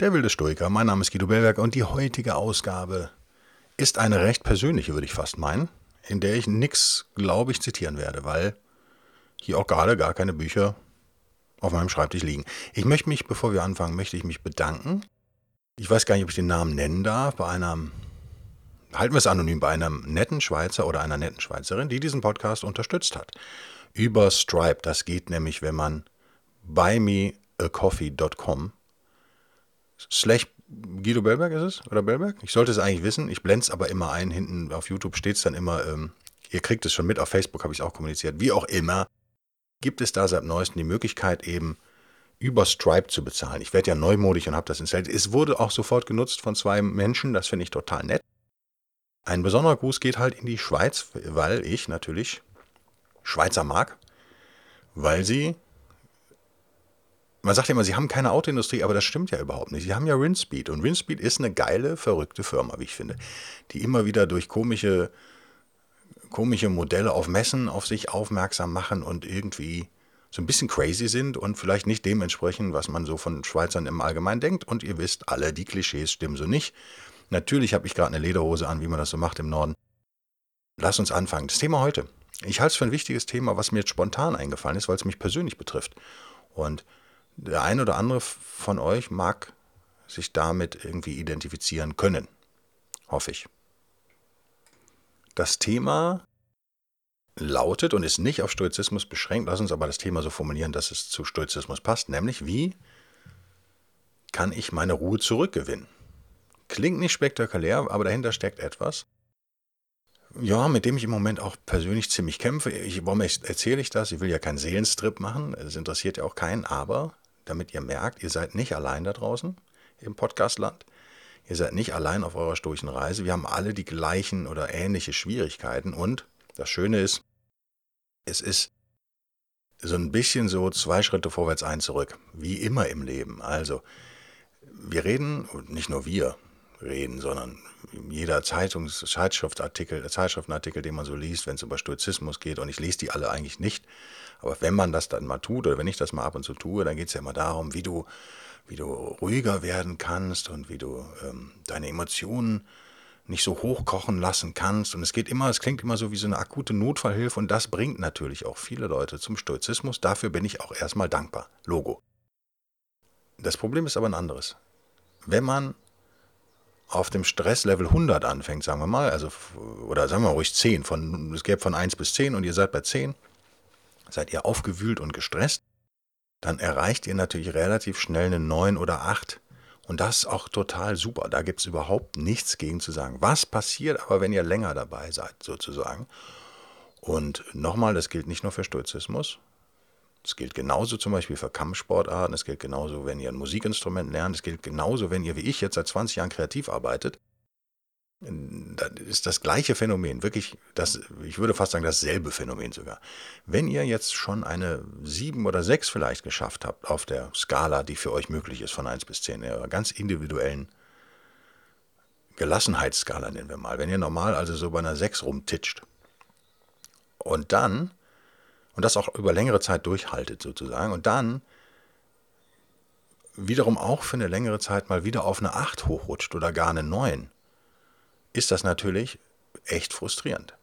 Der wilde Stoiker. Mein Name ist Guido Bellberg und die heutige Ausgabe ist eine recht persönliche, würde ich fast meinen, in der ich nichts, glaube ich, zitieren werde, weil hier auch gerade gar keine Bücher auf meinem Schreibtisch liegen. Ich möchte mich, bevor wir anfangen, möchte ich mich bedanken. Ich weiß gar nicht, ob ich den Namen nennen darf, bei einem, halten wir es anonym, bei einem netten Schweizer oder einer netten Schweizerin, die diesen Podcast unterstützt hat. Über Stripe. Das geht nämlich, wenn man bei slash Guido Bellberg ist es? Oder Bellberg? Ich sollte es eigentlich wissen. Ich blende es aber immer ein. Hinten auf YouTube steht es dann immer, ähm, ihr kriegt es schon mit. Auf Facebook habe ich es auch kommuniziert. Wie auch immer, gibt es da seit neuestem die Möglichkeit eben über Stripe zu bezahlen. Ich werde ja neumodig und habe das installiert. Es wurde auch sofort genutzt von zwei Menschen. Das finde ich total nett. Ein besonderer Gruß geht halt in die Schweiz, weil ich natürlich Schweizer mag, weil sie man sagt ja immer, sie haben keine Autoindustrie, aber das stimmt ja überhaupt nicht. Sie haben ja Rinspeed und Rinspeed ist eine geile, verrückte Firma, wie ich finde, die immer wieder durch komische, komische Modelle auf Messen auf sich aufmerksam machen und irgendwie so ein bisschen crazy sind und vielleicht nicht dementsprechend, was man so von Schweizern im Allgemeinen denkt. Und ihr wisst alle, die Klischees stimmen so nicht. Natürlich habe ich gerade eine Lederhose an, wie man das so macht im Norden. Lass uns anfangen. Das Thema heute. Ich halte es für ein wichtiges Thema, was mir jetzt spontan eingefallen ist, weil es mich persönlich betrifft. Und der ein oder andere von euch mag sich damit irgendwie identifizieren können. Hoffe ich. Das Thema lautet und ist nicht auf Stoizismus beschränkt. Lass uns aber das Thema so formulieren, dass es zu Stoizismus passt, nämlich wie kann ich meine Ruhe zurückgewinnen? Klingt nicht spektakulär, aber dahinter steckt etwas. Ja, mit dem ich im Moment auch persönlich ziemlich kämpfe. Ich, warum erzähle ich das? Ich will ja keinen Seelenstrip machen, es interessiert ja auch keinen, aber damit ihr merkt, ihr seid nicht allein da draußen im Podcastland. Ihr seid nicht allein auf eurer stoischen Reise. Wir haben alle die gleichen oder ähnliche Schwierigkeiten. Und das Schöne ist, es ist so ein bisschen so zwei Schritte vorwärts, ein zurück. Wie immer im Leben. Also, wir reden, und nicht nur wir reden, sondern jeder Zeitungs-, Zeitschriftartikel, Zeitschriftenartikel, den man so liest, wenn es über Stoizismus geht, und ich lese die alle eigentlich nicht, aber wenn man das dann mal tut oder wenn ich das mal ab und zu tue, dann geht es ja immer darum, wie du, wie du ruhiger werden kannst und wie du ähm, deine Emotionen nicht so hochkochen lassen kannst. Und es geht immer, es klingt immer so wie so eine akute Notfallhilfe und das bringt natürlich auch viele Leute zum Stoizismus. Dafür bin ich auch erstmal dankbar. Logo. Das Problem ist aber ein anderes. Wenn man auf dem Stresslevel 100 anfängt, sagen wir mal, also, oder sagen wir ruhig 10, von, es gäbe von 1 bis 10 und ihr seid bei 10, Seid ihr aufgewühlt und gestresst, dann erreicht ihr natürlich relativ schnell eine 9 oder 8. Und das ist auch total super. Da gibt es überhaupt nichts gegen zu sagen. Was passiert aber, wenn ihr länger dabei seid, sozusagen? Und nochmal, das gilt nicht nur für Stoizismus. Es gilt genauso zum Beispiel für Kampfsportarten. Es gilt genauso, wenn ihr ein Musikinstrument lernt. Es gilt genauso, wenn ihr wie ich jetzt seit 20 Jahren kreativ arbeitet das ist das gleiche Phänomen, wirklich, das, ich würde fast sagen, dasselbe Phänomen sogar. Wenn ihr jetzt schon eine 7 oder 6 vielleicht geschafft habt auf der Skala, die für euch möglich ist, von 1 bis 10, in eurer ganz individuellen Gelassenheitsskala nennen wir mal, wenn ihr normal also so bei einer 6 rumtitscht und dann, und das auch über längere Zeit durchhaltet sozusagen, und dann wiederum auch für eine längere Zeit mal wieder auf eine 8 hochrutscht oder gar eine 9, ist das natürlich echt frustrierend.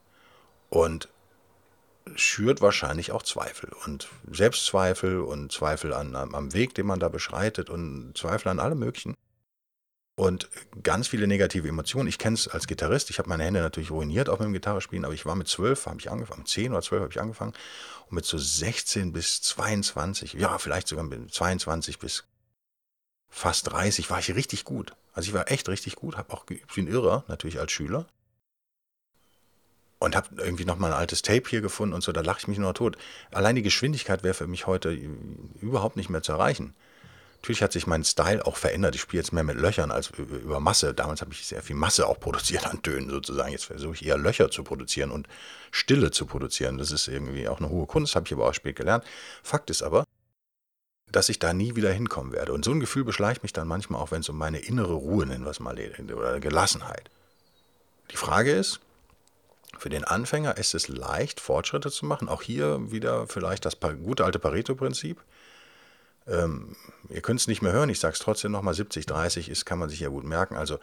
Und schürt wahrscheinlich auch Zweifel und Selbstzweifel und Zweifel an, am Weg, den man da beschreitet und Zweifel an allem Möglichen. Und ganz viele negative Emotionen. Ich kenne es als Gitarrist. Ich habe meine Hände natürlich ruiniert auf dem Gitarrespielen, aber ich war mit zwölf, habe ich angefangen, zehn oder zwölf habe ich angefangen. Und mit so 16 bis 22, ja, vielleicht sogar mit 22 bis fast 30 war ich richtig gut. Also ich war echt richtig gut, habe auch geübt wie ein Irrer, natürlich als Schüler. Und habe irgendwie nochmal ein altes Tape hier gefunden und so, da lache ich mich nur tot. Allein die Geschwindigkeit wäre für mich heute überhaupt nicht mehr zu erreichen. Natürlich hat sich mein Style auch verändert. Ich spiele jetzt mehr mit Löchern als über Masse. Damals habe ich sehr viel Masse auch produziert an Tönen sozusagen. Jetzt versuche ich eher Löcher zu produzieren und Stille zu produzieren. Das ist irgendwie auch eine hohe Kunst, habe ich aber auch spät gelernt. Fakt ist aber, dass ich da nie wieder hinkommen werde. Und so ein Gefühl beschleicht mich dann manchmal auch, wenn es um meine innere Ruhe, nennen wir es mal, oder Gelassenheit. Die Frage ist, für den Anfänger ist es leicht, Fortschritte zu machen. Auch hier wieder vielleicht das gute alte Pareto-Prinzip. Ähm, ihr könnt es nicht mehr hören, ich sage es trotzdem nochmal, 70, 30 ist, kann man sich ja gut merken. Also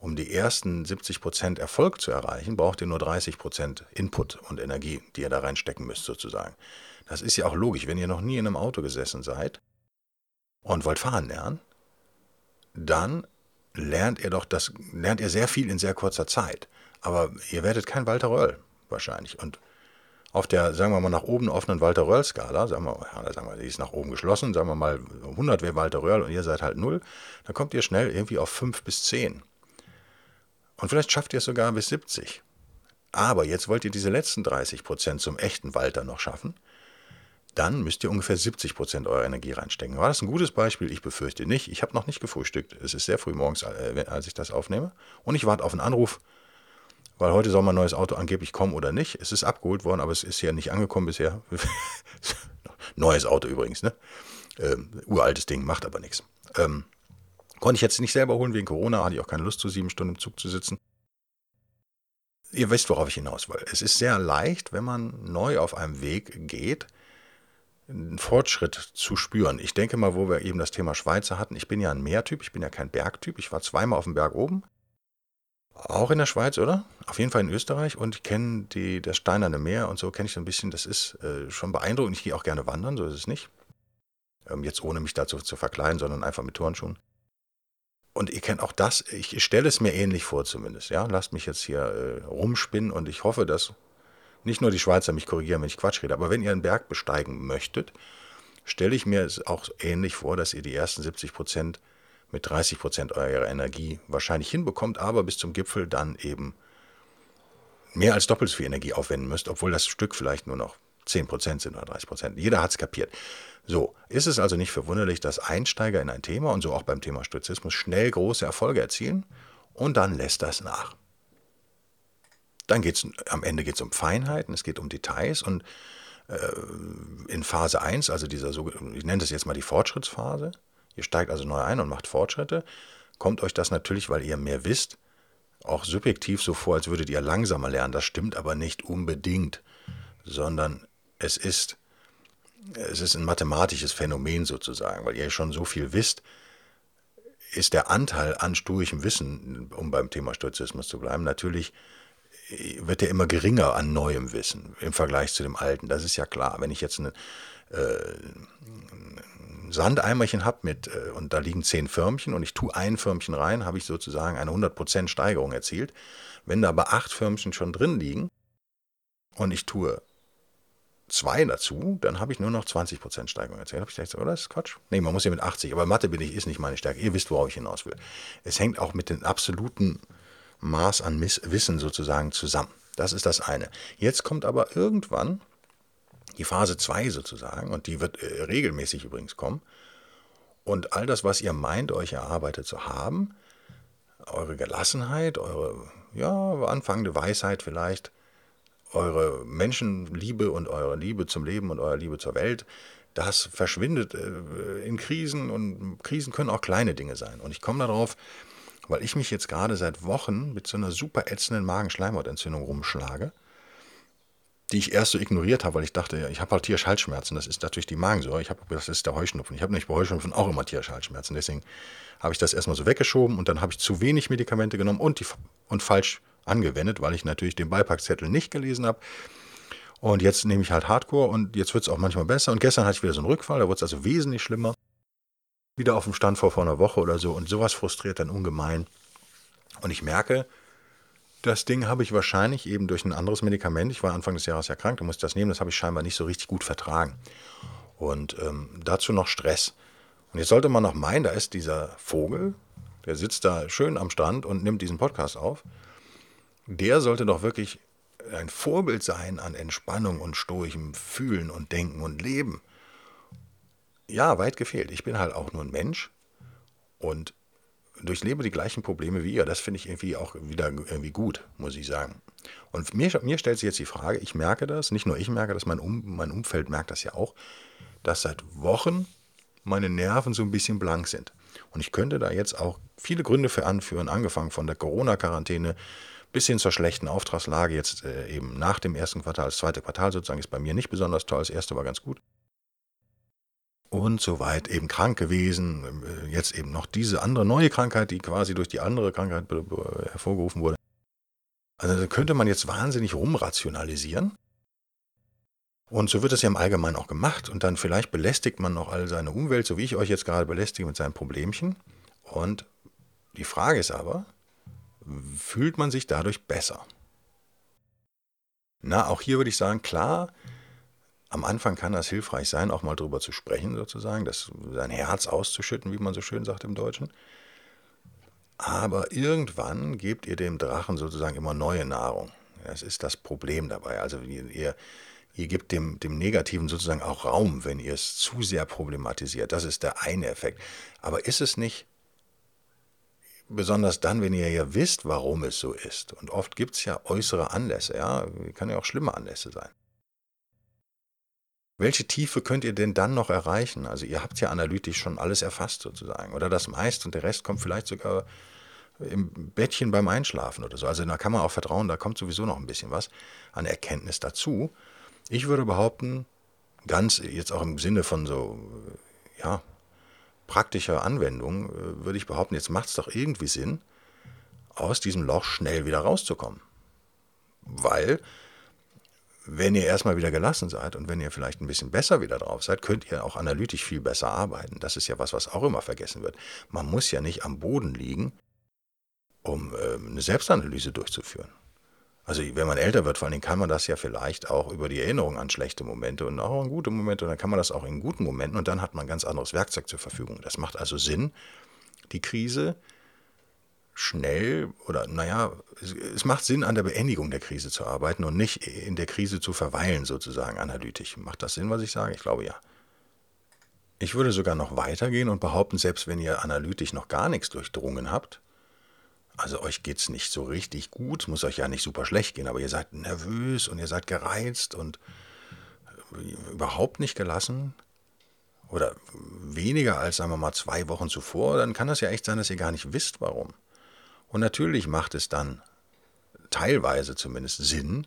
um die ersten 70 Prozent Erfolg zu erreichen, braucht ihr nur 30 Prozent Input und Energie, die ihr da reinstecken müsst sozusagen. Das ist ja auch logisch, wenn ihr noch nie in einem Auto gesessen seid und wollt fahren lernen, dann lernt ihr doch das, lernt ihr sehr viel in sehr kurzer Zeit. Aber ihr werdet kein Walter Röll wahrscheinlich. Und auf der, sagen wir mal, nach oben offenen Walter Röll-Skala, sagen wir, ja, sagen wir, die ist nach oben geschlossen, sagen wir mal, 100 wäre Walter Röll und ihr seid halt 0, dann kommt ihr schnell irgendwie auf 5 bis 10. Und vielleicht schafft ihr es sogar bis 70. Aber jetzt wollt ihr diese letzten 30 Prozent zum echten Walter noch schaffen. Dann müsst ihr ungefähr 70 Prozent eurer Energie reinstecken. War das ein gutes Beispiel? Ich befürchte nicht. Ich habe noch nicht gefrühstückt. Es ist sehr früh morgens, äh, als ich das aufnehme. Und ich warte auf einen Anruf weil heute soll mein neues Auto angeblich kommen oder nicht. Es ist abgeholt worden, aber es ist ja nicht angekommen bisher. neues Auto übrigens, ne? Ähm, uraltes Ding, macht aber nichts. Ähm, konnte ich jetzt nicht selber holen wegen Corona, hatte ich auch keine Lust, zu sieben Stunden im Zug zu sitzen. Ihr wisst, worauf ich hinaus will. Es ist sehr leicht, wenn man neu auf einem Weg geht, einen Fortschritt zu spüren. Ich denke mal, wo wir eben das Thema Schweizer hatten, ich bin ja ein Meertyp, ich bin ja kein Bergtyp. Ich war zweimal auf dem Berg oben, auch in der Schweiz, oder? Auf jeden Fall in Österreich und ich kenne das Steinerne Meer und so kenne ich so ein bisschen. Das ist äh, schon beeindruckend. Ich gehe auch gerne wandern, so ist es nicht. Ähm, jetzt ohne mich dazu zu verkleiden, sondern einfach mit Turnschuhen. Und ihr kennt auch das, ich stelle es mir ähnlich vor zumindest. Ja? Lasst mich jetzt hier äh, rumspinnen und ich hoffe, dass nicht nur die Schweizer mich korrigieren, wenn ich Quatsch rede, aber wenn ihr einen Berg besteigen möchtet, stelle ich mir es auch ähnlich vor, dass ihr die ersten 70 Prozent mit 30 Prozent eurer Energie wahrscheinlich hinbekommt, aber bis zum Gipfel dann eben mehr als doppelt so viel Energie aufwenden müsst, obwohl das Stück vielleicht nur noch 10 Prozent sind oder 30 Prozent. Jeder hat es kapiert. So, ist es also nicht verwunderlich, dass Einsteiger in ein Thema und so auch beim Thema Stoizismus schnell große Erfolge erzielen und dann lässt das nach. Dann geht es am Ende geht's um Feinheiten, es geht um Details und äh, in Phase 1, also dieser, ich nenne das jetzt mal die Fortschrittsphase, Ihr steigt also neu ein und macht Fortschritte. Kommt euch das natürlich, weil ihr mehr wisst, auch subjektiv so vor, als würdet ihr langsamer lernen. Das stimmt aber nicht unbedingt, sondern es ist, es ist ein mathematisches Phänomen sozusagen, weil ihr schon so viel wisst, ist der Anteil an sturigem Wissen, um beim Thema Stoizismus zu bleiben, natürlich wird der immer geringer an neuem Wissen im Vergleich zu dem alten. Das ist ja klar. Wenn ich jetzt eine, äh, Sandeimerchen habe mit, äh, und da liegen zehn Förmchen und ich tue ein Förmchen rein, habe ich sozusagen eine 100% Steigerung erzielt. Wenn da aber acht Förmchen schon drin liegen und ich tue zwei dazu, dann habe ich nur noch 20% Steigerung erzielt. Habe ich gedacht, oder? Das ist Quatsch. Nee, man muss ja mit 80, aber Mathe bin ich, ist nicht meine Stärke. Ihr wisst, worauf ich hinaus will. Es hängt auch mit dem absoluten Maß an Wissen sozusagen zusammen. Das ist das eine. Jetzt kommt aber irgendwann die Phase 2 sozusagen, und die wird äh, regelmäßig übrigens kommen. Und all das, was ihr meint, euch erarbeitet zu haben, eure Gelassenheit, eure ja, anfangende Weisheit vielleicht, eure Menschenliebe und eure Liebe zum Leben und eure Liebe zur Welt, das verschwindet äh, in Krisen und Krisen können auch kleine Dinge sein. Und ich komme darauf, weil ich mich jetzt gerade seit Wochen mit so einer super ätzenden Magenschleimhautentzündung rumschlage die ich erst so ignoriert habe, weil ich dachte, ja, ich habe halt Tierschaltschmerzen. Das ist natürlich die Magensäure. Ich habe das ist der Heuschnupfen. Ich habe nämlich bei Heuschnupfen auch immer Tierschaltschmerzen. Deswegen habe ich das erstmal so weggeschoben und dann habe ich zu wenig Medikamente genommen und, die, und falsch angewendet, weil ich natürlich den Beipackzettel nicht gelesen habe. Und jetzt nehme ich halt Hardcore und jetzt wird es auch manchmal besser. Und gestern hatte ich wieder so einen Rückfall, da wurde es also wesentlich schlimmer. Wieder auf dem Stand vor, vor einer Woche oder so. Und sowas frustriert dann ungemein. Und ich merke, das Ding habe ich wahrscheinlich eben durch ein anderes Medikament, ich war Anfang des Jahres ja krank, da musste das nehmen, das habe ich scheinbar nicht so richtig gut vertragen. Und ähm, dazu noch Stress. Und jetzt sollte man noch meinen, da ist dieser Vogel, der sitzt da schön am Strand und nimmt diesen Podcast auf. Der sollte doch wirklich ein Vorbild sein an Entspannung und stoichem Fühlen und Denken und Leben. Ja, weit gefehlt. Ich bin halt auch nur ein Mensch und durchlebe die gleichen Probleme wie ihr. Das finde ich irgendwie auch wieder irgendwie gut, muss ich sagen. Und mir, mir stellt sich jetzt die Frage, ich merke das, nicht nur ich merke das, mein, um, mein Umfeld merkt das ja auch, dass seit Wochen meine Nerven so ein bisschen blank sind. Und ich könnte da jetzt auch viele Gründe für anführen, angefangen von der Corona-Quarantäne bis hin zur schlechten Auftragslage jetzt äh, eben nach dem ersten Quartal. Das zweite Quartal sozusagen ist bei mir nicht besonders toll, das erste war ganz gut. Und so weit eben krank gewesen, äh, jetzt eben noch diese andere neue Krankheit, die quasi durch die andere Krankheit hervorgerufen wurde. Also könnte man jetzt wahnsinnig rumrationalisieren. Und so wird es ja im Allgemeinen auch gemacht. Und dann vielleicht belästigt man noch all seine Umwelt, so wie ich euch jetzt gerade belästige mit seinen Problemchen. Und die Frage ist aber, fühlt man sich dadurch besser? Na, auch hier würde ich sagen, klar, am Anfang kann das hilfreich sein, auch mal drüber zu sprechen, sozusagen, das, sein Herz auszuschütten, wie man so schön sagt im Deutschen. Aber irgendwann gebt ihr dem Drachen sozusagen immer neue Nahrung. Das ist das Problem dabei. Also ihr, ihr gebt dem, dem Negativen sozusagen auch Raum, wenn ihr es zu sehr problematisiert. Das ist der eine Effekt. Aber ist es nicht besonders dann, wenn ihr ja wisst, warum es so ist. Und oft gibt es ja äußere Anlässe, ja, kann ja auch schlimme Anlässe sein. Welche Tiefe könnt ihr denn dann noch erreichen? Also ihr habt ja analytisch schon alles erfasst sozusagen oder das meiste und der Rest kommt vielleicht sogar im Bettchen beim Einschlafen oder so. Also da kann man auch vertrauen, da kommt sowieso noch ein bisschen was an Erkenntnis dazu. Ich würde behaupten, ganz jetzt auch im Sinne von so, ja, praktischer Anwendung, äh, würde ich behaupten, jetzt macht es doch irgendwie Sinn, aus diesem Loch schnell wieder rauszukommen. Weil wenn ihr erstmal wieder gelassen seid und wenn ihr vielleicht ein bisschen besser wieder drauf seid, könnt ihr auch analytisch viel besser arbeiten. Das ist ja was, was auch immer vergessen wird. Man muss ja nicht am Boden liegen, um äh, eine Selbstanalyse durchzuführen. Also wenn man älter wird, vor allem kann man das ja vielleicht auch über die Erinnerung an schlechte Momente und auch an gute Momente und dann kann man das auch in guten Momenten und dann hat man ein ganz anderes Werkzeug zur Verfügung. Das macht also Sinn, die Krise schnell oder naja, es, macht Sinn, an der Beendigung der Krise zu arbeiten und nicht in der Krise zu verweilen, sozusagen analytisch. Macht das Sinn, was ich sage? Ich glaube ja. Ich würde sogar noch weitergehen und behaupten, selbst wenn ihr analytisch noch gar nichts durchdrungen habt, also euch geht es nicht so richtig gut, muss euch ja nicht super schlecht gehen, aber ihr seid nervös und ihr seid gereizt und überhaupt nicht gelassen, oder weniger als, sagen wir mal, zwei Wochen zuvor, dann kann das ja echt sein, dass ihr gar nicht wisst, warum. Und natürlich macht es dann teilweise zumindest Sinn,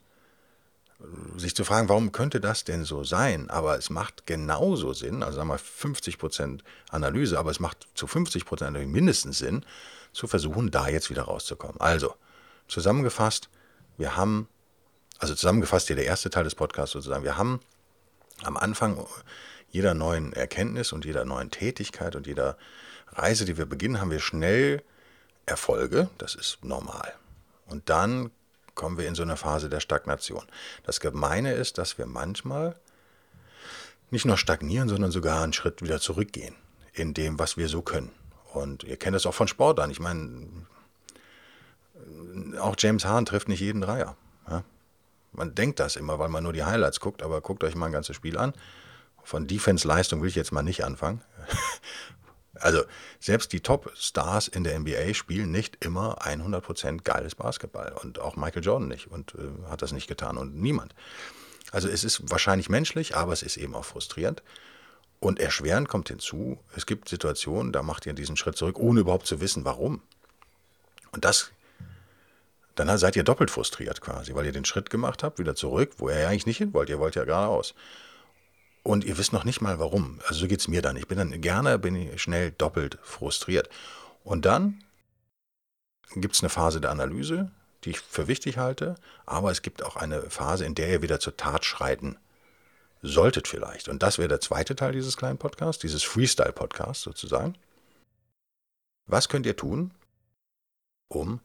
sich zu fragen, warum könnte das denn so sein? Aber es macht genauso Sinn, also sagen wir 50% Analyse, aber es macht zu 50% mindestens Sinn, zu versuchen, da jetzt wieder rauszukommen. Also, zusammengefasst, wir haben, also zusammengefasst hier der erste Teil des Podcasts sozusagen, wir haben am Anfang jeder neuen Erkenntnis und jeder neuen Tätigkeit und jeder Reise, die wir beginnen, haben wir schnell Erfolge, das ist normal. Und dann kommen wir in so eine Phase der Stagnation. Das Gemeine ist, dass wir manchmal nicht nur stagnieren, sondern sogar einen Schritt wieder zurückgehen in dem, was wir so können. Und ihr kennt das auch von Sport an. Ich meine, auch James Hahn trifft nicht jeden Dreier. Ja? Man denkt das immer, weil man nur die Highlights guckt, aber guckt euch mal ein ganzes Spiel an. Von Defense-Leistung will ich jetzt mal nicht anfangen. Also selbst die Top-Stars in der NBA spielen nicht immer 100% geiles Basketball und auch Michael Jordan nicht und äh, hat das nicht getan und niemand. Also es ist wahrscheinlich menschlich, aber es ist eben auch frustrierend. Und erschwerend kommt hinzu, es gibt Situationen, da macht ihr diesen Schritt zurück, ohne überhaupt zu wissen, warum. Und das, dann seid ihr doppelt frustriert quasi, weil ihr den Schritt gemacht habt, wieder zurück, wo ihr ja eigentlich nicht hin wollt. Ihr wollt ja geradeaus und ihr wisst noch nicht mal warum. Also so geht es mir dann. Ich bin dann gerne, bin ich schnell doppelt frustriert. Und dann gibt es eine Phase der Analyse, die ich für wichtig halte, aber es gibt auch eine Phase, in der ihr wieder zur Tat schreiten solltet vielleicht. Und das wäre der zweite Teil dieses kleinen Podcasts, dieses Freestyle-Podcasts sozusagen. Was könnt ihr tun, um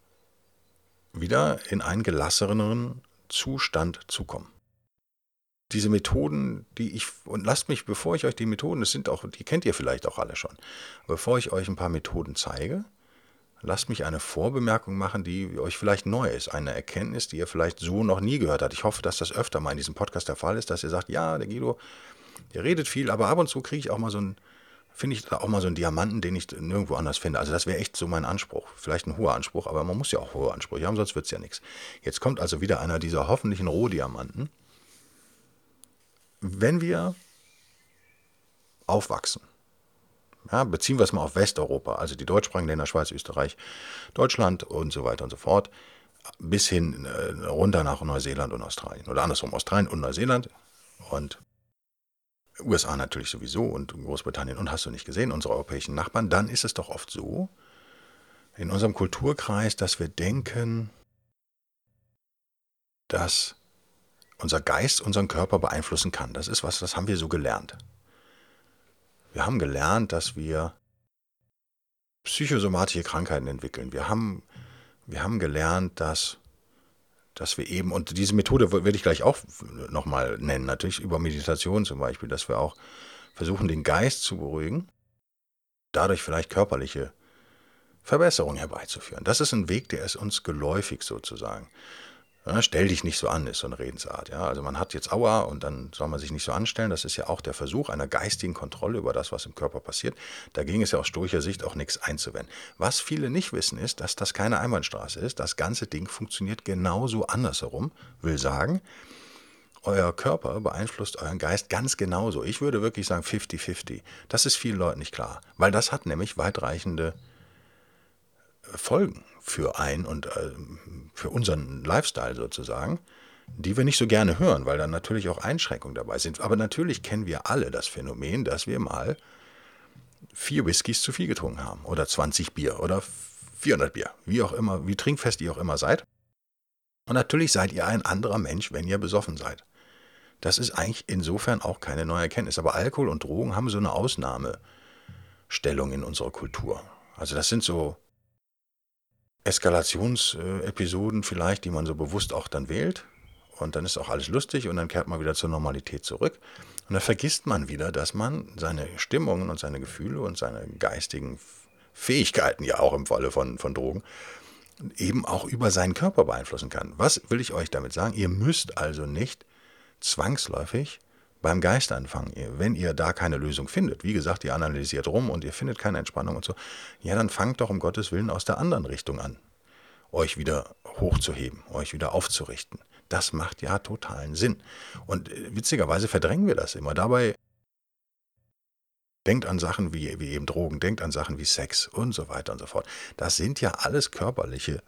wieder in einen gelasseneren Zustand zu kommen? Diese Methoden, die ich, und lasst mich, bevor ich euch die Methoden, das sind auch, die kennt ihr vielleicht auch alle schon, bevor ich euch ein paar Methoden zeige, lasst mich eine Vorbemerkung machen, die euch vielleicht neu ist, eine Erkenntnis, die ihr vielleicht so noch nie gehört habt. Ich hoffe, dass das öfter mal in diesem Podcast der Fall ist, dass ihr sagt, ja, der Guido, Ihr redet viel, aber ab und zu kriege ich auch mal so ein, finde ich auch mal so einen Diamanten, den ich nirgendwo anders finde. Also das wäre echt so mein Anspruch. Vielleicht ein hoher Anspruch, aber man muss ja auch hohe Ansprüche haben, sonst wird es ja nichts. Jetzt kommt also wieder einer dieser hoffentlichen Rohdiamanten. Wenn wir aufwachsen, ja, beziehen wir es mal auf Westeuropa, also die deutschsprachigen Länder, Schweiz, Österreich, Deutschland und so weiter und so fort, bis hin äh, runter nach Neuseeland und Australien. Oder andersrum, Australien und Neuseeland und USA natürlich sowieso und Großbritannien und hast du nicht gesehen, unsere europäischen Nachbarn, dann ist es doch oft so, in unserem Kulturkreis, dass wir denken, dass unser Geist unseren Körper beeinflussen kann. Das ist was, das haben wir so gelernt. Wir haben gelernt, dass wir psychosomatische Krankheiten entwickeln. Wir haben, wir haben gelernt, dass, dass wir eben, und diese Methode werde ich gleich auch nochmal nennen, natürlich über Meditation zum Beispiel, dass wir auch versuchen, den Geist zu beruhigen, dadurch vielleicht körperliche Verbesserungen herbeizuführen. Das ist ein Weg, der ist uns geläufig sozusagen. Ja, stell dich nicht so an, ist so eine Redensart. Ja? Also man hat jetzt Aua und dann soll man sich nicht so anstellen. Das ist ja auch der Versuch einer geistigen Kontrolle über das, was im Körper passiert. Dagegen ist ja aus stoischer Sicht auch nichts einzuwenden. Was viele nicht wissen, ist, dass das keine Einbahnstraße ist. Das ganze Ding funktioniert genauso andersherum. Will sagen, euer Körper beeinflusst euren Geist ganz genauso. Ich würde wirklich sagen 50-50. Das ist vielen Leuten nicht klar, weil das hat nämlich weitreichende Folgen für ein und äh, für unseren Lifestyle sozusagen, die wir nicht so gerne hören, weil dann natürlich auch Einschränkungen dabei sind. Aber natürlich kennen wir alle das Phänomen, dass wir mal vier Whiskys zu viel getrunken haben oder 20 Bier oder 400 Bier, wie auch immer, wie trinkfest ihr auch immer seid. Und natürlich seid ihr ein anderer Mensch, wenn ihr besoffen seid. Das ist eigentlich insofern auch keine neue Erkenntnis. Aber Alkohol und Drogen haben so eine Ausnahmestellung in unserer Kultur. Also das sind so Eskalationsepisoden vielleicht, die man so bewusst auch dann wählt. Und dann ist auch alles lustig und dann kehrt man wieder zur Normalität zurück. Und dann vergisst man wieder, dass man seine Stimmungen und seine Gefühle und seine geistigen Fähigkeiten, ja auch im Falle von, von Drogen, eben auch über seinen Körper beeinflussen kann. Was will ich euch damit sagen? Ihr müsst also nicht zwangsläufig beim Geist anfangen. Wenn ihr da keine Lösung findet, wie gesagt, ihr analysiert rum und ihr findet keine Entspannung und so, ja, dann fangt doch um Gottes Willen aus der anderen Richtung an, euch wieder hochzuheben, euch wieder aufzurichten. Das macht ja totalen Sinn. Und äh, witzigerweise verdrängen wir das immer. Dabei denkt an Sachen wie, wie eben Drogen, denkt an Sachen wie Sex und so weiter und so fort. Das sind ja alles körperliche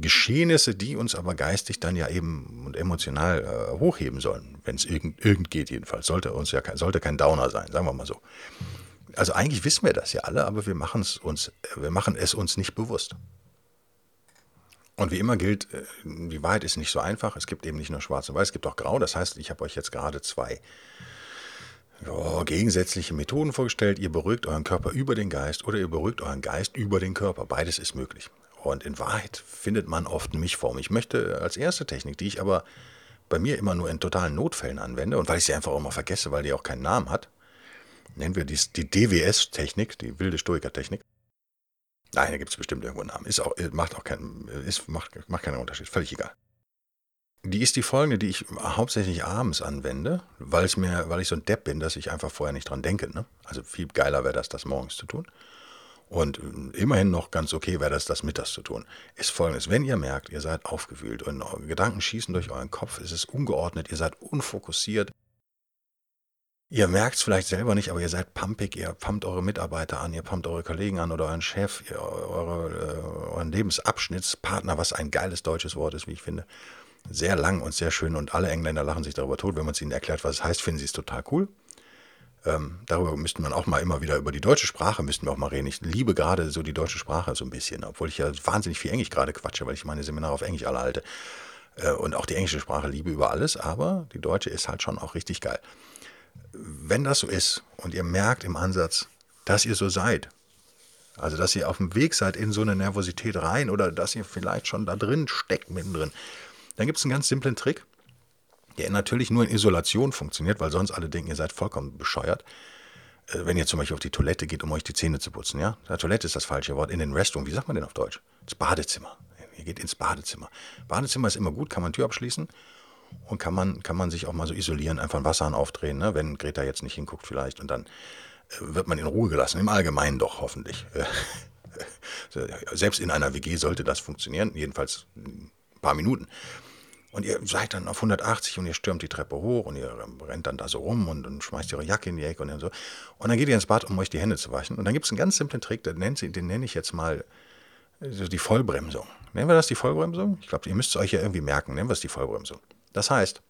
Geschehnisse, die uns aber geistig dann ja eben und emotional äh, hochheben sollen, wenn es irgend, irgend geht jedenfalls. Sollte uns ja kein, sollte kein Downer sein, sagen wir mal so. Also eigentlich wissen wir das ja alle, aber wir machen es uns, wir machen es uns nicht bewusst. Und wie immer gilt, äh, die Wahrheit ist nicht so einfach. Es gibt eben nicht nur Schwarz und Weiß, es gibt auch Grau. Das heißt, ich habe euch jetzt gerade zwei ja, gegensätzliche Methoden vorgestellt. Ihr beruhigt euren Körper über den Geist oder ihr beruhigt euren Geist über den Körper. Beides ist möglich. Und in Wahrheit findet man oft eine Mischform. Ich möchte als erste Technik, die ich aber bei mir immer nur in totalen Notfällen anwende und weil ich sie einfach auch immer vergesse, weil die auch keinen Namen hat, nennen wir dies die DWS-Technik, die wilde Stoiker-Technik. Nein, da gibt es bestimmt irgendwo einen Namen. Ist auch, macht auch keinen, ist, macht, macht keinen Unterschied, völlig egal. Die ist die folgende, die ich hauptsächlich abends anwende, weil, mir, weil ich so ein Depp bin, dass ich einfach vorher nicht dran denke. Ne? Also viel geiler wäre das, das morgens zu tun. Und immerhin noch ganz okay wäre das, das mittags zu tun. Ist folgendes: Wenn ihr merkt, ihr seid aufgewühlt und Gedanken schießen durch euren Kopf, ist es ungeordnet, ihr seid unfokussiert. Ihr merkt es vielleicht selber nicht, aber ihr seid pumpig, ihr pumpt eure Mitarbeiter an, ihr pumpt eure Kollegen an oder euren Chef, ihr, eure, äh, euren Lebensabschnittspartner, was ein geiles deutsches Wort ist, wie ich finde. Sehr lang und sehr schön und alle Engländer lachen sich darüber tot. Wenn man es ihnen erklärt, was es heißt, finden sie es total cool. Ähm, darüber müsste man auch mal immer wieder über die deutsche Sprache müssten wir auch mal reden. Ich liebe gerade so die deutsche Sprache so ein bisschen, obwohl ich ja wahnsinnig viel Englisch gerade quatsche, weil ich meine Seminare auf Englisch alle halte. Äh, und auch die englische Sprache liebe über alles, aber die deutsche ist halt schon auch richtig geil. Wenn das so ist und ihr merkt im Ansatz, dass ihr so seid, also dass ihr auf dem Weg seid in so eine Nervosität rein oder dass ihr vielleicht schon da drin steckt mittendrin, dann gibt es einen ganz simplen Trick der natürlich nur in Isolation funktioniert, weil sonst alle denken, ihr seid vollkommen bescheuert. Äh, wenn ihr zum Beispiel auf die Toilette geht, um euch die Zähne zu putzen, ja? Die Toilette ist das falsche Wort. In den Restroom, wie sagt man denn auf Deutsch? Das Badezimmer. Ihr geht ins Badezimmer. Badezimmer ist immer gut, kann man Tür abschließen. und kann man, kann man sich auch mal so isolieren, einfach ein Wasserhahn aufdrehen, ne? wenn Greta jetzt nicht hinguckt vielleicht und dann äh, wird man in Ruhe gelassen, im Allgemeinen doch hoffentlich. Selbst in einer WG sollte das funktionieren, jedenfalls ein paar Minuten. Und ihr seid dann auf 180 und ihr stürmt die Treppe hoch und ihr rennt dann da so rum und, und schmeißt ihre Jacke in die Ecke und so. Und dann geht ihr ins Bad, um euch die Hände zu waschen. Und dann gibt es einen ganz simplen Trick, den nenne, den nenne ich jetzt mal so die Vollbremsung. Nennen wir das die Vollbremsung? Ich glaube, ihr müsst es euch ja irgendwie merken. Nennen wir es die Vollbremsung. Das heißt,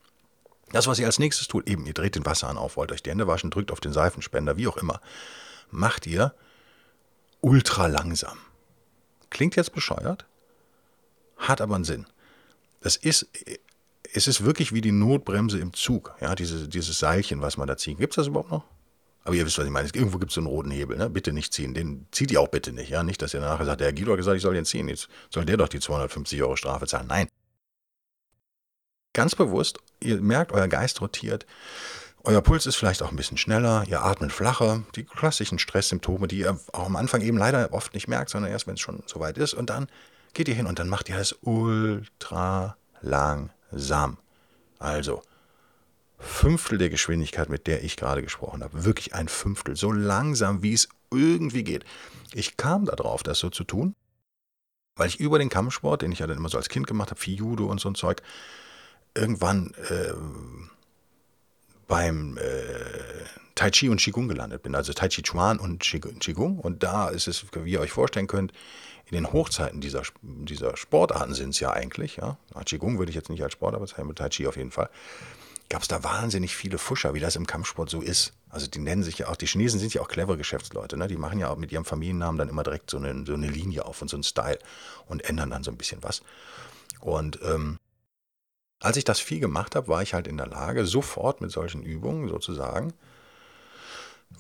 das, was ihr als nächstes tut, eben, ihr dreht den Wasserhahn auf, wollt euch die Hände waschen, drückt auf den Seifenspender, wie auch immer, macht ihr ultra langsam. Klingt jetzt bescheuert, hat aber einen Sinn. Das ist, es ist wirklich wie die Notbremse im Zug, ja, diese, dieses Seilchen, was man da zieht. Gibt es das überhaupt noch? Aber ihr wisst, was ich meine. Irgendwo gibt es so einen roten Hebel. Ne? Bitte nicht ziehen. Den zieht ihr auch bitte nicht. Ja? Nicht, dass ihr nachher sagt, der Herr Guido hat gesagt, ich soll den ziehen. Jetzt soll der doch die 250 Euro Strafe zahlen. Nein. Ganz bewusst, ihr merkt, euer Geist rotiert. Euer Puls ist vielleicht auch ein bisschen schneller, ihr atmet flacher, die klassischen Stresssymptome, die ihr auch am Anfang eben leider oft nicht merkt, sondern erst, wenn es schon soweit ist. Und dann geht ihr hin und dann macht ihr das ultra langsam. Also, Fünftel der Geschwindigkeit, mit der ich gerade gesprochen habe. Wirklich ein Fünftel. So langsam, wie es irgendwie geht. Ich kam darauf, das so zu tun, weil ich über den Kampfsport, den ich ja dann immer so als Kind gemacht habe, viel Judo und so ein Zeug, irgendwann äh, beim äh, Tai Chi und Qigong gelandet bin. Also Tai Chi Chuan und Qigong. Und da ist es, wie ihr euch vorstellen könnt, in den Hochzeiten dieser, dieser Sportarten sind es ja eigentlich, ja. Qigong würde ich jetzt nicht als Sport, aber Tai Chi auf jeden Fall gab es da wahnsinnig viele Fuscher, wie das im Kampfsport so ist. Also die nennen sich ja auch, die Chinesen sind ja auch clevere Geschäftsleute, ne? Die machen ja auch mit ihrem Familiennamen dann immer direkt so eine, so eine Linie auf und so einen Style und ändern dann so ein bisschen was. Und ähm, als ich das viel gemacht habe, war ich halt in der Lage, sofort mit solchen Übungen sozusagen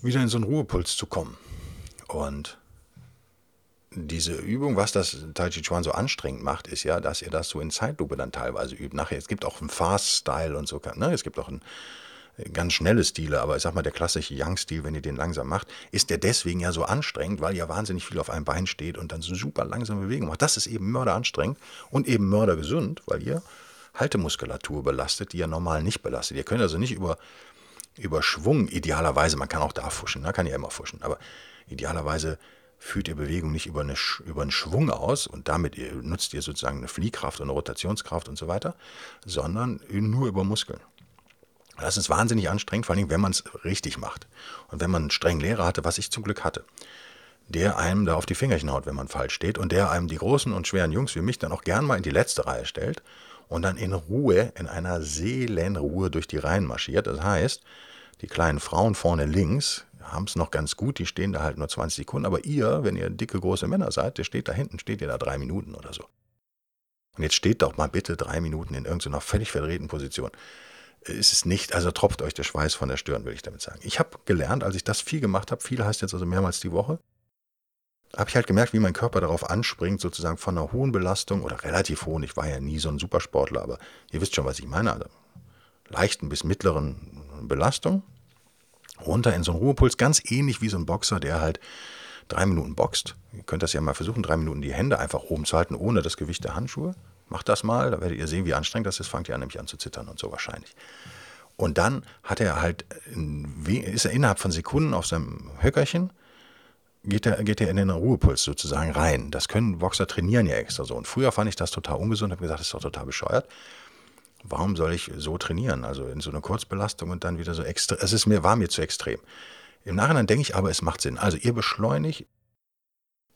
wieder in so einen Ruhepuls zu kommen. Und diese Übung, was das Tai Chi Chuan so anstrengend macht, ist ja, dass ihr das so in Zeitlupe dann teilweise übt. Nachher, es gibt auch einen Fast-Style und so, ne? es gibt auch einen äh, ganz schnelle Stile, aber ich sag mal, der klassische Young-Stil, wenn ihr den langsam macht, ist der deswegen ja so anstrengend, weil ihr wahnsinnig viel auf einem Bein steht und dann so super langsame Bewegung macht. Das ist eben mörderanstrengend und eben mördergesund, weil ihr Haltemuskulatur belastet, die ihr normal nicht belastet. Ihr könnt also nicht über, über Schwung, idealerweise, man kann auch da fuschen, da ne? kann ja immer fuschen, aber idealerweise führt ihr Bewegung nicht über, eine, über einen Schwung aus und damit ihr, nutzt ihr sozusagen eine Fliehkraft und eine Rotationskraft und so weiter, sondern nur über Muskeln. Das ist wahnsinnig anstrengend, vor allem wenn man es richtig macht. Und wenn man einen strengen Lehrer hatte, was ich zum Glück hatte, der einem da auf die Fingerchen haut, wenn man falsch steht und der einem die großen und schweren Jungs wie mich dann auch gern mal in die letzte Reihe stellt und dann in Ruhe, in einer Seelenruhe durch die Reihen marschiert. Das heißt, die kleinen Frauen vorne links haben es noch ganz gut, die stehen da halt nur 20 Sekunden, aber ihr, wenn ihr dicke, große Männer seid, der steht da hinten, steht ihr da drei Minuten oder so. Und jetzt steht doch mal bitte drei Minuten in irgendeiner völlig verdrehten Position. Ist es nicht, also tropft euch der Schweiß von der Stirn, will ich damit sagen. Ich habe gelernt, als ich das viel gemacht habe, viel heißt jetzt also mehrmals die Woche, habe ich halt gemerkt, wie mein Körper darauf anspringt, sozusagen von einer hohen Belastung oder relativ hohen, ich war ja nie so ein Supersportler, aber ihr wisst schon, was ich meine, also leichten bis mittleren Belastung, runter in so einen Ruhepuls, ganz ähnlich wie so ein Boxer, der halt drei Minuten boxt. Ihr könnt das ja mal versuchen, drei Minuten die Hände einfach oben zu halten, ohne das Gewicht der Handschuhe. Macht das mal, da werdet ihr sehen, wie anstrengend das ist. Fangt ihr an, nämlich an zu zittern und so wahrscheinlich. Und dann hat er halt, ist er innerhalb von Sekunden auf seinem Höckerchen, geht er, geht er in den Ruhepuls sozusagen rein. Das können Boxer trainieren ja extra so. Und früher fand ich das total ungesund, habe gesagt, das ist doch total bescheuert warum soll ich so trainieren? Also in so einer Kurzbelastung und dann wieder so extra. Es ist mir, war mir zu extrem. Im Nachhinein denke ich aber, es macht Sinn. Also ihr beschleunigt,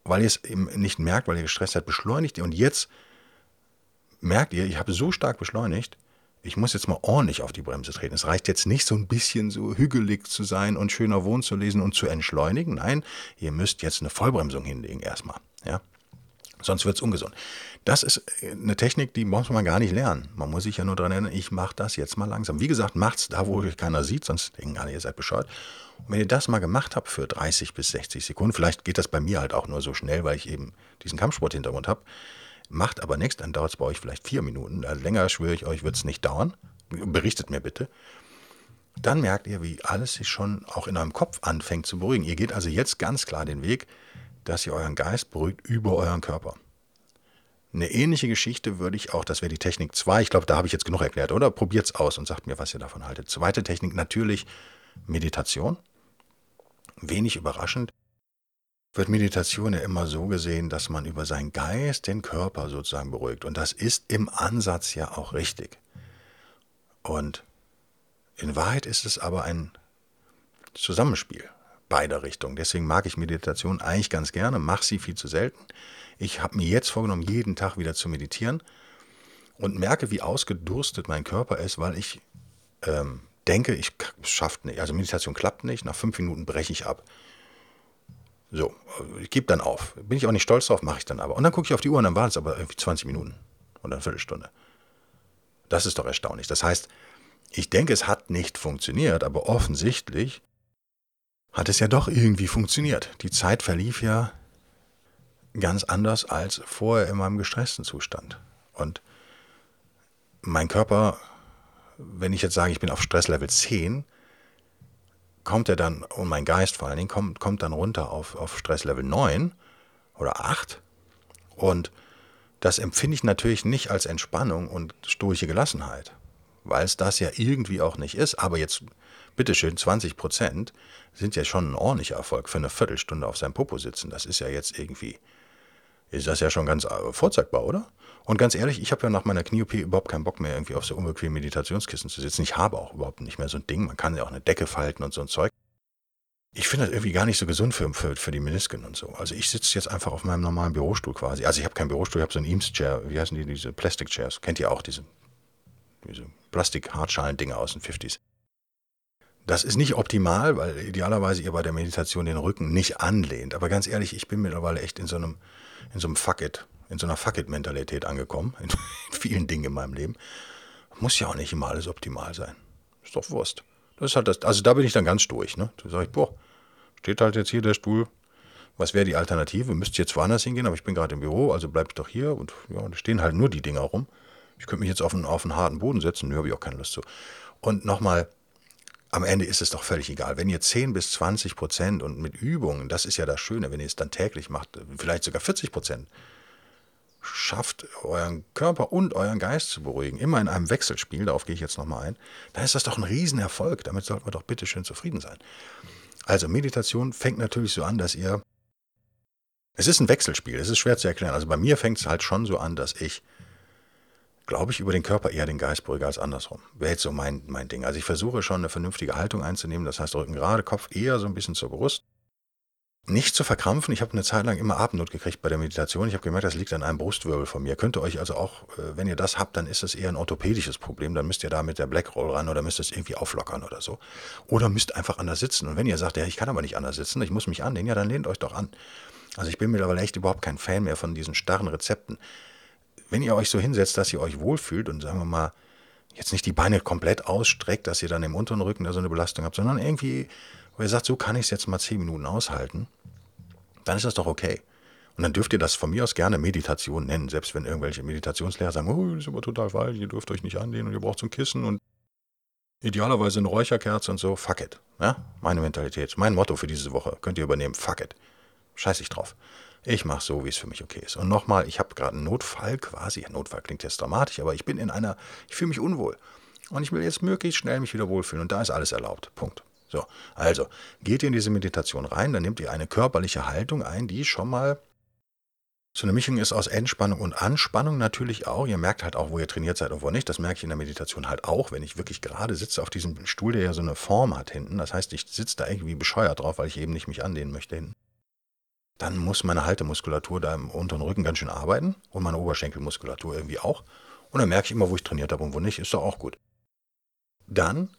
weil ihr es eben nicht merkt, weil ihr gestresst seid, beschleunigt ihr und jetzt merkt ihr, ich habe so stark beschleunigt, ich muss jetzt mal ordentlich auf die Bremse treten. Es reicht jetzt nicht so ein bisschen so hügelig zu sein und schöner Wohn zu lesen und zu entschleunigen. Nein, ihr müsst jetzt eine Vollbremsung hinlegen erstmal. Ja? Sonst wird es ungesund. Das ist äh, eine Technik, die muss man gar nicht lernen. Man muss sich ja nur daran erinnern, ich mache das jetzt mal langsam. Wie gesagt, macht's da, wo euch keiner sieht, sonst denken alle, ihr seid bescheuert. Und wenn ihr das mal gemacht habt für 30 bis 60 Sekunden, vielleicht geht das bei mir halt auch nur so schnell, weil ich eben diesen Kampfsport-Hintergrund habe, macht aber nichts, dann dauert es bei euch vielleicht vier Minuten. Also länger, schwöre ich euch, wird es nicht dauern. Berichtet mir bitte. Dann merkt ihr, wie alles sich schon auch in eurem Kopf anfängt zu beruhigen. Ihr geht also jetzt ganz klar den Weg, dass ihr euren Geist beruhigt über euren Körper. Eine ähnliche Geschichte würde ich auch, das wäre die Technik 2, ich glaube, da habe ich jetzt genug erklärt, oder? Probiert es aus und sagt mir, was ihr davon haltet. Zweite Technik natürlich Meditation. Wenig überraschend wird Meditation ja immer so gesehen, dass man über seinen Geist den Körper sozusagen beruhigt. Und das ist im Ansatz ja auch richtig. Und in Wahrheit ist es aber ein Zusammenspiel beider Richtungen. Deswegen mag ich Meditation eigentlich ganz gerne, mache sie viel zu selten. Ich habe mir jetzt vorgenommen, jeden Tag wieder zu meditieren und merke, wie ausgedurstet mein Körper ist, weil ich ähm, denke, ich schaffe nicht. Also Meditation klappt nicht, nach fünf Minuten breche ich ab. So, ich gebe dann auf. Bin ich auch nicht stolz drauf, mache ich dann aber. Und dann gucke ich auf die Uhr und dann waren es aber irgendwie 20 Minuten oder eine Viertelstunde. Das ist doch erstaunlich. Das heißt, ich denke, es hat nicht funktioniert, aber offensichtlich hat es ja doch irgendwie funktioniert. Die Zeit verlief ja ganz anders als vorher in meinem gestressten Zustand. Und mein Körper, wenn ich jetzt sage, ich bin auf Stresslevel 10, kommt er dann, und mein Geist vor allen Dingen, kommt, kommt dann runter auf, auf Stresslevel 9 oder 8. Und das empfinde ich natürlich nicht als Entspannung und stoische Gelassenheit, weil es das ja irgendwie auch nicht ist. Aber jetzt, bitteschön, 20 Prozent sind ja schon ein ordentlicher Erfolg für eine Viertelstunde auf seinem Popo sitzen. Das ist ja jetzt irgendwie, ist das ja schon ganz äh, vorzeigbar, oder? Und ganz ehrlich, ich habe ja nach meiner Knie-OP überhaupt keinen Bock mehr, irgendwie auf so unbequemen Meditationskissen zu sitzen. Ich habe auch überhaupt nicht mehr so ein Ding. Man kann ja auch eine Decke falten und so ein Zeug. Ich finde das irgendwie gar nicht so gesund für, für, für die Menisken und so. Also ich sitze jetzt einfach auf meinem normalen Bürostuhl quasi. Also ich habe keinen Bürostuhl, ich habe so einen Eames-Chair. Wie heißen die, diese Plastic-Chairs? Kennt ihr auch, diese, diese Plastik-Hartschalen-Dinger aus den 50s? Das ist nicht optimal, weil idealerweise ihr bei der Meditation den Rücken nicht anlehnt. Aber ganz ehrlich, ich bin mittlerweile echt in so einem, in so einem Fuck-it in so einer Fuck-it-Mentalität angekommen, in, vielen Dingen in meinem Leben. Muss ja auch nicht immer alles optimal sein. Ist doch Wurst. Das ist halt das, also da bin ich dann ganz durch. Ne? Da sage ich, boah, steht halt jetzt hier der Stuhl. Was wäre die Alternative? Müsste jetzt woanders hingehen, aber ich bin gerade im Büro, also bleibe ich doch hier und ja, da stehen halt nur die Dinger rum. Ich könnte mich jetzt auf einen, auf einen harten Boden setzen, nö, habe ich auch keine Lust zu. Und nochmal, am Ende ist es doch völlig egal. Wenn ihr 10 bis 20 Prozent und mit Übungen, das ist ja das Schöne, wenn ihr es dann täglich macht, vielleicht sogar 40 Prozent, schafft, euren Körper und euren Geist zu beruhigen, immer in einem Wechselspiel, darauf gehe ich jetzt nochmal ein, dann ist das doch ein Riesenerfolg. Damit sollten wir doch bitte schön zufrieden sein. Also Meditation fängt natürlich so an, dass ihr. Es ist ein Wechselspiel, es ist schwer zu erklären. Also bei mir fängt es halt schon so an, dass ich, glaube ich, über den Körper eher den Geist beruhige als andersrum. Wäre jetzt so mein, mein Ding. Also ich versuche schon eine vernünftige Haltung einzunehmen, das heißt Rücken gerade, Kopf eher so ein bisschen zur Brust nicht zu verkrampfen. Ich habe eine Zeit lang immer Atemnot gekriegt bei der Meditation. Ich habe gemerkt, das liegt an einem Brustwirbel von mir. Könnt ihr euch also auch, äh, wenn ihr das habt, dann ist das eher ein orthopädisches Problem. Dann müsst ihr da mit der Blackroll ran oder müsst es irgendwie auflockern oder so. Oder müsst einfach anders sitzen. Und wenn ihr sagt, ja, ich kann aber nicht anders sitzen, ich muss mich anlehnen, ja, dann lehnt euch doch an. Also ich bin mittlerweile echt überhaupt kein Fan mehr von diesen starren Rezepten. Wenn ihr euch so hinsetzt, dass ihr euch wohlfühlt und sagen wir mal, jetzt nicht die Beine komplett ausstreckt, dass ihr dann im unteren Rücken da so eine Belastung habt, sondern irgendwie wo ihr sagt, so kann ich es jetzt mal zehn Minuten aushalten, dann ist das doch okay. Und dann dürft ihr das von mir aus gerne Meditation nennen, selbst wenn irgendwelche Meditationslehrer sagen, oh, das ist aber total falsch, ihr dürft euch nicht anlehnen und ihr braucht ein Kissen und idealerweise eine Räucherkerze und so, fuck it. Ja? Meine Mentalität, mein Motto für diese Woche, könnt ihr übernehmen, fuck it. Scheiß ich drauf. Ich mache so, wie es für mich okay ist. Und nochmal, ich habe gerade einen Notfall quasi. Notfall klingt jetzt dramatisch, aber ich bin in einer, ich fühle mich unwohl. Und ich will jetzt möglichst schnell mich wieder wohlfühlen. Und da ist alles erlaubt. Punkt. So, also geht ihr in diese Meditation rein, dann nehmt ihr eine körperliche Haltung ein, die schon mal so eine Mischung ist aus Entspannung und Anspannung natürlich auch. Ihr merkt halt auch, wo ihr trainiert seid und wo nicht. Das merke ich in der Meditation halt auch, wenn ich wirklich gerade sitze auf diesem Stuhl, der ja so eine Form hat hinten. Das heißt, ich sitze da irgendwie bescheuert drauf, weil ich eben nicht mich anlehnen möchte hinten. Dann muss meine Haltemuskulatur da im unteren Rücken ganz schön arbeiten und meine Oberschenkelmuskulatur irgendwie auch. Und dann merke ich immer, wo ich trainiert habe und wo nicht. Ist doch auch gut. Dann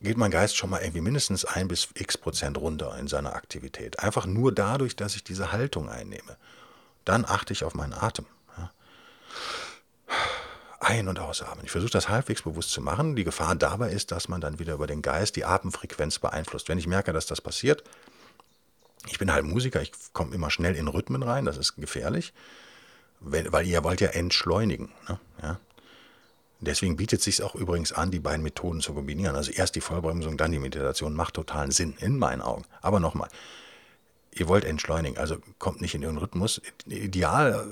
geht mein Geist schon mal irgendwie mindestens ein bis x Prozent runter in seiner Aktivität. Einfach nur dadurch, dass ich diese Haltung einnehme. Dann achte ich auf meinen Atem. Ein- und ausatmen. Ich versuche das halbwegs bewusst zu machen. Die Gefahr dabei ist, dass man dann wieder über den Geist die Atemfrequenz beeinflusst. Wenn ich merke, dass das passiert, ich bin halt Musiker, ich komme immer schnell in Rhythmen rein, das ist gefährlich, weil ihr wollt ja entschleunigen. Ne? Ja? Deswegen bietet es sich auch übrigens an, die beiden Methoden zu kombinieren. Also erst die Vollbremsung, dann die Meditation macht totalen Sinn, in meinen Augen. Aber nochmal, ihr wollt entschleunigen, also kommt nicht in ihren Rhythmus. Ideal,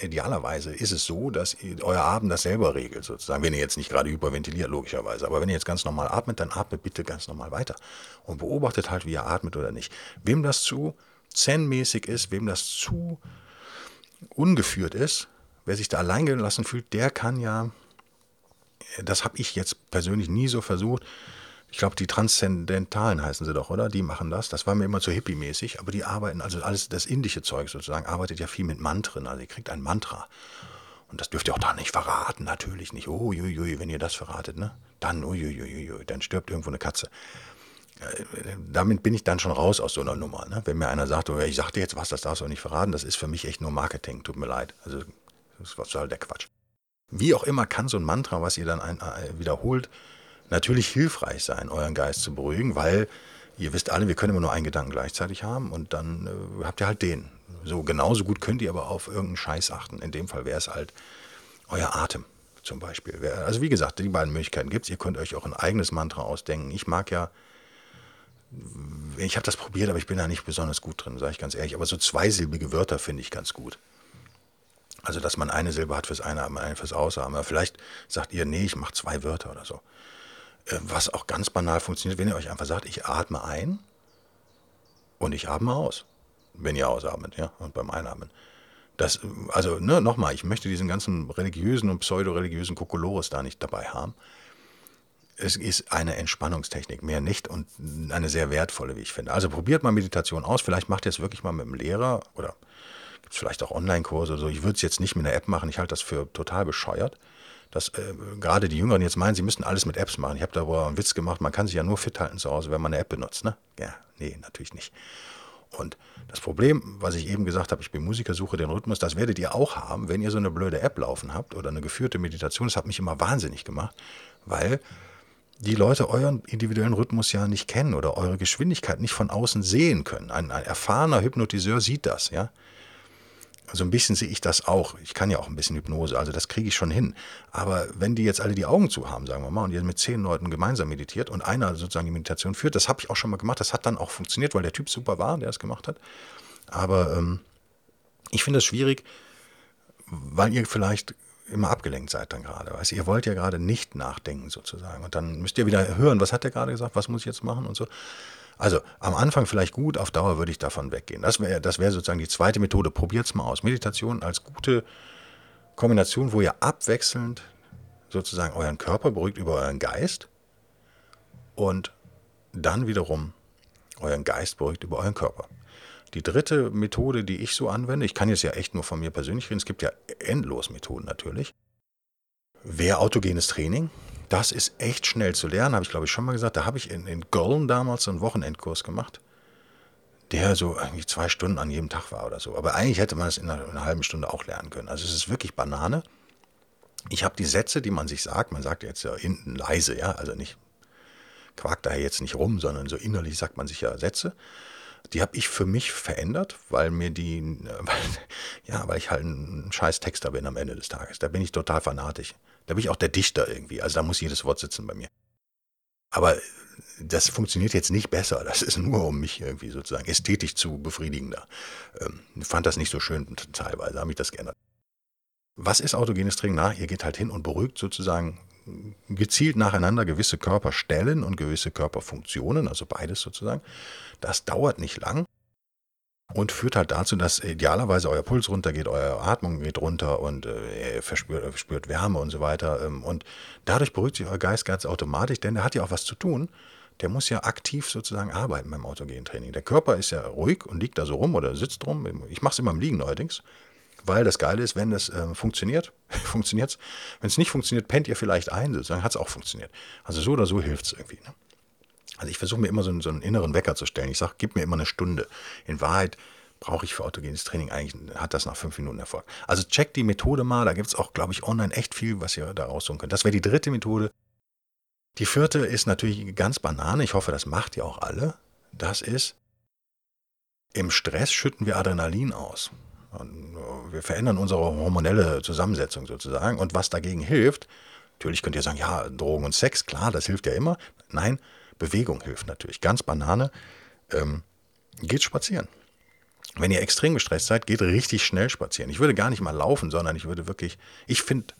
idealerweise ist es so, dass euer Abend das selber regelt, sozusagen. Wenn ihr jetzt nicht gerade hyperventiliert, logischerweise. Aber wenn ihr jetzt ganz normal atmet, dann atmet bitte ganz normal weiter. Und beobachtet halt, wie ihr atmet oder nicht. Wem das zu zen-mäßig ist, wem das zu ungeführt ist, wer sich da allein gelassen fühlt, der kann ja, das habe ich jetzt persönlich nie so versucht, ich glaube, die Transzendentalen heißen sie doch, oder? Die machen das. Das war mir immer zu hippie-mäßig, aber die arbeiten, also alles das indische Zeug sozusagen, arbeitet ja viel mit Mantren. Also ihr kriegt ein Mantra. Und das dürft ihr auch da nicht verraten, natürlich nicht. Uiuiui, wenn ihr das verratet, ne? Dann, uiuiui, dann stirbt irgendwo eine Katze. Äh, damit bin ich dann schon raus aus so einer Nummer. Ne? Wenn mir einer sagt, oh, ich sagte jetzt was, das darfst du auch nicht verraten, das ist für mich echt nur Marketing, tut mir leid. Also, das was soll der Quatsch. Wie auch immer kann so ein Mantra, was ihr dann ein, äh, wiederholt, natürlich hilfreich sein, euren Geist zu beruhigen, weil ihr wisst alle, wir können immer nur einen Gedanken gleichzeitig haben und dann äh, habt ihr halt den. So genauso gut könnt ihr aber auf irgendeinen Scheiß achten. In dem Fall wäre es halt euer Atem zum Beispiel. Also wie gesagt, die beiden Möglichkeiten gibt es. Ihr könnt euch auch ein eigenes Mantra ausdenken. Ich mag ja, ich habe das probiert, aber ich bin da nicht besonders gut drin, sage ich ganz ehrlich. Aber so zweisilbige Wörter finde ich ganz gut. Also, dass man eine Silbe hat fürs Einatmen, eine fürs Ausatmen. Aber vielleicht sagt ihr, nee, ich mache zwei Wörter oder so. Äh, was auch ganz banal funktioniert, wenn ihr euch einfach sagt, ich atme ein und ich atme aus, wenn ihr ausatmet, ja, und beim Einatmen. Das, also, ne, nochmal, ich möchte diesen ganzen religiösen und pseudo-religiösen Kokolores da nicht dabei haben. Es ist eine Entspannungstechnik, mehr nicht und eine sehr wertvolle, wie ich finde. Also probiert mal Meditation aus. Vielleicht macht ihr es wirklich mal mit einem Lehrer oder gibt es vielleicht auch Online-Kurse oder so. Ich würde es jetzt nicht mit einer App machen. Ich halte das für total bescheuert dass äh, gerade die Jüngeren jetzt meinen, sie müssten alles mit Apps machen. Ich habe da wohl einen Witz gemacht, man kann sich ja nur fit halten zu Hause, wenn man eine App benutzt. Ne? Ja, nee, natürlich nicht. Und das Problem, was ich eben gesagt habe, ich bin Musiker, suche den Rhythmus, das werdet ihr auch haben, wenn ihr so eine blöde App laufen habt oder eine geführte Meditation. Das hat mich immer wahnsinnig gemacht, weil die Leute euren individuellen Rhythmus ja nicht kennen oder eure Geschwindigkeit nicht von außen sehen können. Ein, ein erfahrener Hypnotiseur sieht das, ja so ein bisschen sehe ich das auch. Ich kann ja auch ein bisschen Hypnose, also das kriege ich schon hin. Aber wenn die jetzt alle die Augen zu haben, sagen wir mal, und ihr mit zehn Leuten gemeinsam meditiert und einer sozusagen die Meditation führt, das habe ich auch schon mal gemacht. Das hat dann auch funktioniert, weil der Typ super war, der es gemacht hat. Aber ähm, ich finde es schwierig, weil ihr vielleicht immer abgelenkt seid dann gerade. Weißt, ihr wollt ja gerade nicht nachdenken sozusagen. Und dann müsst ihr wieder hören, was hat der gerade gesagt, was muss ich jetzt machen und so. Also am Anfang vielleicht gut, auf Dauer würde ich davon weggehen. Das wäre das wär sozusagen die zweite Methode. Probiert es mal aus. Meditation als gute Kombination, wo ihr abwechselnd sozusagen euren Körper beruhigt über euren Geist und dann wiederum euren Geist beruhigt über euren Körper. Die dritte Methode, die ich so anwende, ich kann jetzt ja echt nur von mir persönlich reden, es gibt ja endlos Methoden natürlich, wäre autogenes Training das ist echt schnell zu lernen, habe ich glaube ich schon mal gesagt. Da habe ich in, in Köln damals einen Wochenendkurs gemacht, der so irgendwie zwei Stunden an jedem Tag war oder so. Aber eigentlich hätte man es in einer, in einer halben Stunde auch lernen können. Also es ist wirklich Banane. Ich habe die Sätze, die man sich sagt, man sagt jetzt ja hinten leise, ja, also nicht, quakt da jetzt nicht rum, sondern so innerlich sagt man sich ja Sätze. Die habe ich für mich verändert, weil mir die, weil, ja, weil ich halt ein scheiß Texter bin am Ende des Tages. Da bin ich total fanatisch. Da bin ich auch der Dichter irgendwie. Also da muss jedes Wort sitzen bei mir. Aber das funktioniert jetzt nicht besser. Das ist nur, um mich irgendwie sozusagen ästhetisch zu befriedigen. Ähm, ich fand das nicht so schön teilweise, habe ich das geändert. Was ist autogenes Training? Na, ihr geht halt hin und beruhigt sozusagen gezielt nacheinander gewisse Körperstellen und gewisse Körperfunktionen, also beides sozusagen. Das dauert nicht lang und führt halt dazu, dass idealerweise euer Puls runtergeht, eure Atmung geht runter und äh, ihr verspürt, verspürt, Wärme und so weiter. Ähm, und dadurch beruhigt sich euer Geist ganz automatisch, denn der hat ja auch was zu tun. Der muss ja aktiv sozusagen arbeiten beim autogenen Training. Der Körper ist ja ruhig und liegt da so rum oder sitzt rum. Ich mache es immer im Liegen neuerdings, weil das Geile ist, wenn es äh, funktioniert, funktioniert es. Wenn es nicht funktioniert, pennt ihr vielleicht ein, sozusagen hat es auch funktioniert. Also so oder so hilft es irgendwie. Ne? Also ich versuche mir immer so einen, so einen, inneren Wecker zu stellen. Ich sage, gib mir immer eine Stunde. In Wahrheit brauche ich für autogenes Training eigentlich, hat das nach fünf Minuten Erfolg. Also checkt die Methode mal. Da gibt es auch, glaube ich, online echt viel, was ihr da raussuchen könnt. Das wäre die dritte Methode. Die vierte ist natürlich ganz banane. Ich hoffe, das macht ihr auch alle. Das ist, im Stress schütten wir Adrenalin aus. Wir verändern unsere hormonelle Zusammensetzung sozusagen. Und was dagegen hilft, natürlich könnt ihr sagen, ja, Drogen und Sex, klar, das hilft ja immer. Nein, Bewegung hilft natürlich. Ganz Banane. Ähm, geht spazieren. wenn ihr extrem gestresst seid, geht richtig schnell spazieren. Ich würde gar nicht mal laufen, sondern ich würde wirklich, ich finde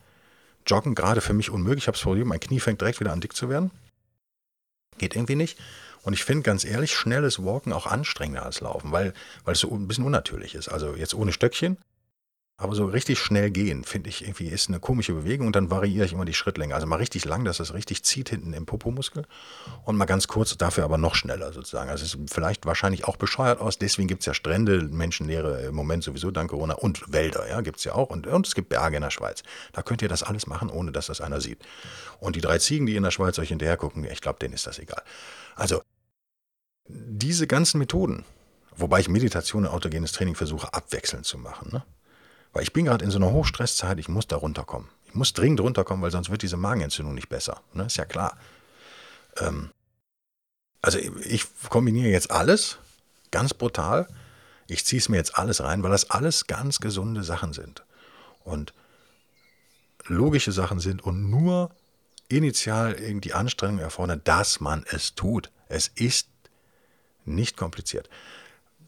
Joggen gerade für mich unmöglich. Ich habe es Problem, mein Knie fängt direkt wieder an dick zu werden. Geht irgendwie nicht. Und ich finde ganz ehrlich, schnelles Walken auch anstrengender als Laufen, weil, weil es so ein bisschen unnatürlich ist. Also jetzt ohne Stöckchen, aber so richtig schnell gehen, finde ich irgendwie, ist eine komische Bewegung und dann variiere ich immer die Schrittlänge. Also mal richtig lang, dass es richtig zieht hinten im Popomuskel und mal ganz kurz, dafür aber noch schneller sozusagen. Also es ist vielleicht wahrscheinlich auch bescheuert aus, deswegen gibt es ja Strände, menschenleere im Moment sowieso dank Corona und Wälder, ja, gibt es ja auch und, und es gibt Berge in der Schweiz. Da könnt ihr das alles machen, ohne dass das einer sieht. Und die drei Ziegen, die in der Schweiz euch hinterher gucken, ich glaube, denen ist das egal. Also diese ganzen Methoden, wobei ich Meditation und autogenes Training versuche abwechselnd zu machen, ne? Weil ich bin gerade in so einer Hochstresszeit, ich muss da runterkommen. Ich muss dringend runterkommen, weil sonst wird diese Magenentzündung nicht besser. Ne? Ist ja klar. Ähm, also ich kombiniere jetzt alles, ganz brutal. Ich ziehe es mir jetzt alles rein, weil das alles ganz gesunde Sachen sind. Und logische Sachen sind und nur initial irgendwie Anstrengung erfordern, dass man es tut. Es ist nicht kompliziert.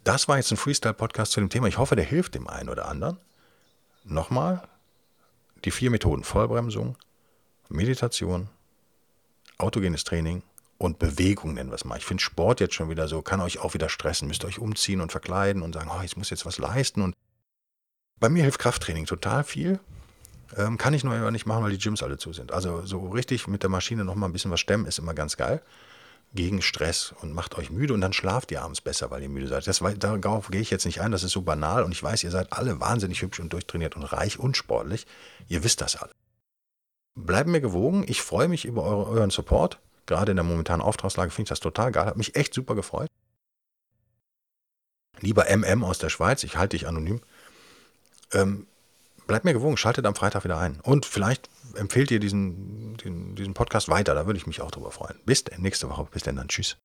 Das war jetzt ein Freestyle-Podcast zu dem Thema. Ich hoffe, der hilft dem einen oder anderen. Nochmal die vier Methoden Vollbremsung, Meditation, autogenes Training und Bewegung nennen wir es mal. Ich finde Sport jetzt schon wieder so, kann euch auch wieder stressen. Müsst euch umziehen und verkleiden und sagen, oh, ich muss jetzt was leisten. Und bei mir hilft Krafttraining total viel. Ähm, kann ich nur immer nicht machen, weil die Gyms alle zu sind. Also so richtig mit der Maschine nochmal ein bisschen was stemmen ist immer ganz geil gegen Stress und macht euch müde und dann schlaft ihr abends besser, weil ihr müde seid. Das, darauf gehe ich jetzt nicht ein, das ist so banal und ich weiß, ihr seid alle wahnsinnig hübsch und durchtrainiert und reich und sportlich. Ihr wisst das alle. Bleibt mir gewogen, ich freue mich über eure, euren Support. Gerade in der momentanen Auftragslage finde ich das total geil, hat mich echt super gefreut. Lieber MM aus der Schweiz, ich halte dich anonym. Ähm, bleibt mir gewogen, schaltet am Freitag wieder ein. Und vielleicht empfehlt ihr diesen, den, diesen Podcast weiter, da würde ich mich auch drüber freuen. Bis nächste Woche, bis dann, dann tschüss.